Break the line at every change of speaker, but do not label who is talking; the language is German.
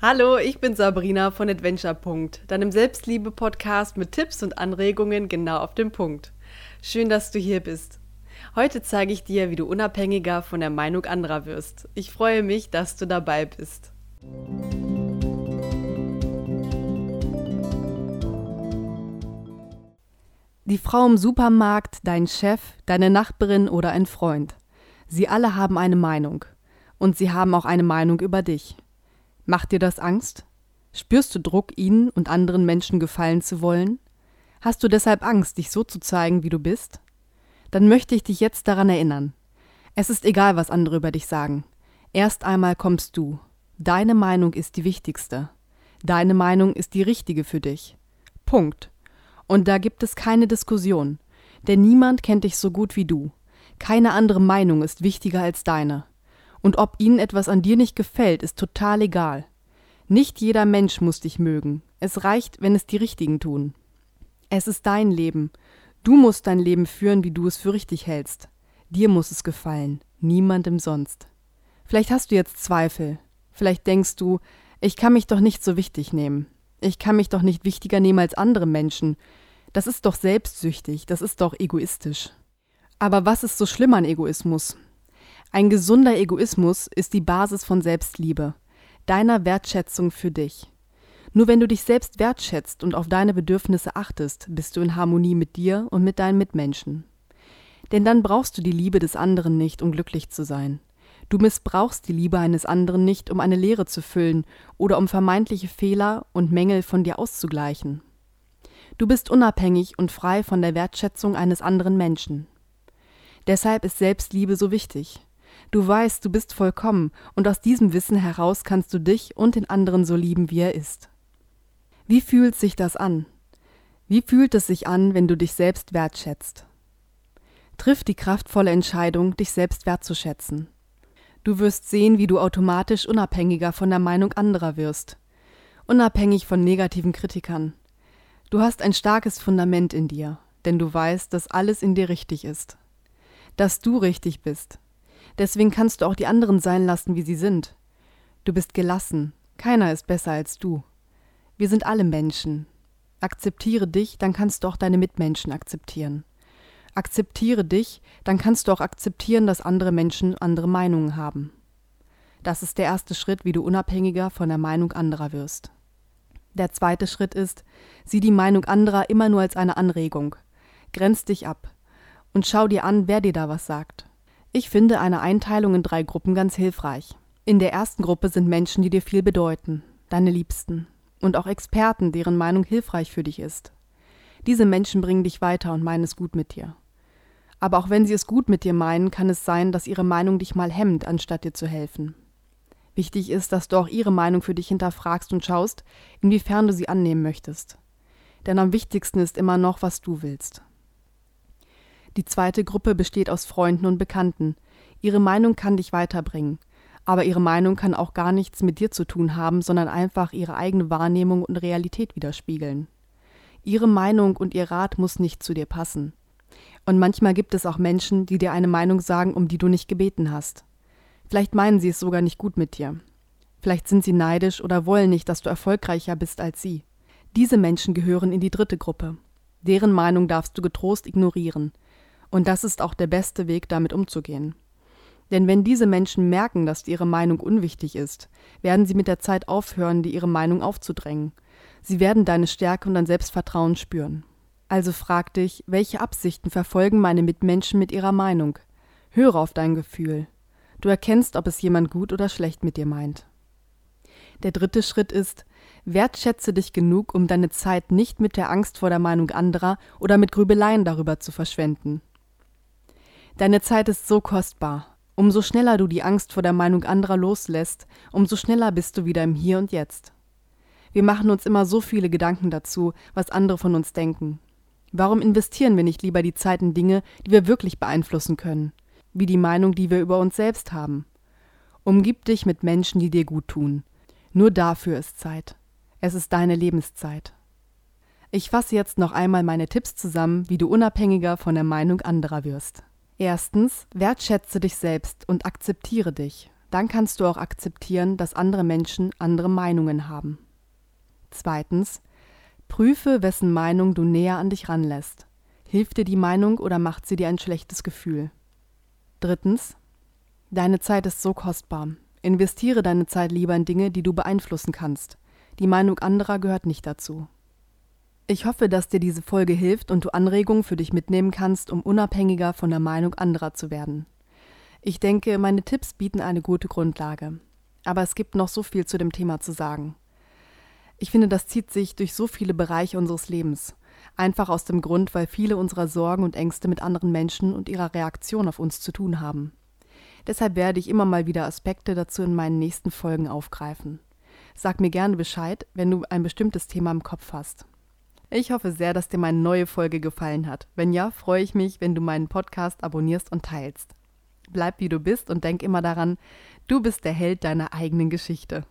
Hallo, ich bin Sabrina von Adventure. deinem Selbstliebe-Podcast mit Tipps und Anregungen genau auf den Punkt. Schön, dass du hier bist. Heute zeige ich dir, wie du unabhängiger von der Meinung anderer wirst. Ich freue mich, dass du dabei bist. Die Frau im Supermarkt, dein Chef, deine Nachbarin oder ein Freund. Sie alle haben eine Meinung. Und sie haben auch eine Meinung über dich. Macht dir das Angst? Spürst du Druck, ihnen und anderen Menschen gefallen zu wollen? Hast du deshalb Angst, dich so zu zeigen, wie du bist? Dann möchte ich dich jetzt daran erinnern. Es ist egal, was andere über dich sagen. Erst einmal kommst du. Deine Meinung ist die wichtigste. Deine Meinung ist die richtige für dich. Punkt. Und da gibt es keine Diskussion. Denn niemand kennt dich so gut wie du. Keine andere Meinung ist wichtiger als deine. Und ob ihnen etwas an dir nicht gefällt, ist total egal. Nicht jeder Mensch muss dich mögen. Es reicht, wenn es die Richtigen tun. Es ist dein Leben. Du musst dein Leben führen, wie du es für richtig hältst. Dir muss es gefallen, niemandem sonst. Vielleicht hast du jetzt Zweifel. Vielleicht denkst du, ich kann mich doch nicht so wichtig nehmen. Ich kann mich doch nicht wichtiger nehmen als andere Menschen. Das ist doch selbstsüchtig, das ist doch egoistisch. Aber was ist so schlimm an Egoismus? Ein gesunder Egoismus ist die Basis von Selbstliebe, deiner Wertschätzung für dich. Nur wenn du dich selbst wertschätzt und auf deine Bedürfnisse achtest, bist du in Harmonie mit dir und mit deinen Mitmenschen. Denn dann brauchst du die Liebe des anderen nicht, um glücklich zu sein. Du missbrauchst die Liebe eines anderen nicht, um eine Leere zu füllen oder um vermeintliche Fehler und Mängel von dir auszugleichen. Du bist unabhängig und frei von der Wertschätzung eines anderen Menschen. Deshalb ist Selbstliebe so wichtig. Du weißt, du bist vollkommen, und aus diesem Wissen heraus kannst du dich und den anderen so lieben, wie er ist. Wie fühlt sich das an? Wie fühlt es sich an, wenn du dich selbst wertschätzt? Triff die kraftvolle Entscheidung, dich selbst wertzuschätzen. Du wirst sehen, wie du automatisch unabhängiger von der Meinung anderer wirst, unabhängig von negativen Kritikern. Du hast ein starkes Fundament in dir, denn du weißt, dass alles in dir richtig ist, dass du richtig bist, Deswegen kannst du auch die anderen sein lassen, wie sie sind. Du bist gelassen. Keiner ist besser als du. Wir sind alle Menschen. Akzeptiere dich, dann kannst du auch deine Mitmenschen akzeptieren. Akzeptiere dich, dann kannst du auch akzeptieren, dass andere Menschen andere Meinungen haben. Das ist der erste Schritt, wie du unabhängiger von der Meinung anderer wirst. Der zweite Schritt ist, sieh die Meinung anderer immer nur als eine Anregung. Grenz dich ab und schau dir an, wer dir da was sagt. Ich finde eine Einteilung in drei Gruppen ganz hilfreich. In der ersten Gruppe sind Menschen, die dir viel bedeuten, deine Liebsten und auch Experten, deren Meinung hilfreich für dich ist. Diese Menschen bringen dich weiter und meinen es gut mit dir. Aber auch wenn sie es gut mit dir meinen, kann es sein, dass ihre Meinung dich mal hemmt, anstatt dir zu helfen. Wichtig ist, dass du auch ihre Meinung für dich hinterfragst und schaust, inwiefern du sie annehmen möchtest. Denn am wichtigsten ist immer noch, was du willst. Die zweite Gruppe besteht aus Freunden und Bekannten. Ihre Meinung kann dich weiterbringen. Aber ihre Meinung kann auch gar nichts mit dir zu tun haben, sondern einfach ihre eigene Wahrnehmung und Realität widerspiegeln. Ihre Meinung und ihr Rat muss nicht zu dir passen. Und manchmal gibt es auch Menschen, die dir eine Meinung sagen, um die du nicht gebeten hast. Vielleicht meinen sie es sogar nicht gut mit dir. Vielleicht sind sie neidisch oder wollen nicht, dass du erfolgreicher bist als sie. Diese Menschen gehören in die dritte Gruppe. Deren Meinung darfst du getrost ignorieren. Und das ist auch der beste Weg, damit umzugehen. Denn wenn diese Menschen merken, dass ihre Meinung unwichtig ist, werden sie mit der Zeit aufhören, dir ihre Meinung aufzudrängen. Sie werden deine Stärke und dein Selbstvertrauen spüren. Also frag dich, welche Absichten verfolgen meine Mitmenschen mit ihrer Meinung? Höre auf dein Gefühl. Du erkennst, ob es jemand gut oder schlecht mit dir meint. Der dritte Schritt ist, wertschätze dich genug, um deine Zeit nicht mit der Angst vor der Meinung anderer oder mit Grübeleien darüber zu verschwenden. Deine Zeit ist so kostbar. Umso schneller du die Angst vor der Meinung anderer loslässt, umso schneller bist du wieder im Hier und Jetzt. Wir machen uns immer so viele Gedanken dazu, was andere von uns denken. Warum investieren wir nicht lieber die Zeit in Dinge, die wir wirklich beeinflussen können, wie die Meinung, die wir über uns selbst haben? Umgib dich mit Menschen, die dir gut tun. Nur dafür ist Zeit. Es ist deine Lebenszeit. Ich fasse jetzt noch einmal meine Tipps zusammen, wie du unabhängiger von der Meinung anderer wirst. Erstens, wertschätze dich selbst und akzeptiere dich. Dann kannst du auch akzeptieren, dass andere Menschen andere Meinungen haben. Zweitens, prüfe, wessen Meinung du näher an dich ranlässt. Hilft dir die Meinung oder macht sie dir ein schlechtes Gefühl? Drittens, deine Zeit ist so kostbar. Investiere deine Zeit lieber in Dinge, die du beeinflussen kannst. Die Meinung anderer gehört nicht dazu. Ich hoffe, dass dir diese Folge hilft und du Anregungen für dich mitnehmen kannst, um unabhängiger von der Meinung anderer zu werden. Ich denke, meine Tipps bieten eine gute Grundlage. Aber es gibt noch so viel zu dem Thema zu sagen. Ich finde, das zieht sich durch so viele Bereiche unseres Lebens. Einfach aus dem Grund, weil viele unserer Sorgen und Ängste mit anderen Menschen und ihrer Reaktion auf uns zu tun haben. Deshalb werde ich immer mal wieder Aspekte dazu in meinen nächsten Folgen aufgreifen. Sag mir gerne Bescheid, wenn du ein bestimmtes Thema im Kopf hast. Ich hoffe sehr, dass dir meine neue Folge gefallen hat. Wenn ja, freue ich mich, wenn du meinen Podcast abonnierst und teilst. Bleib wie du bist und denk immer daran, du bist der Held deiner eigenen Geschichte.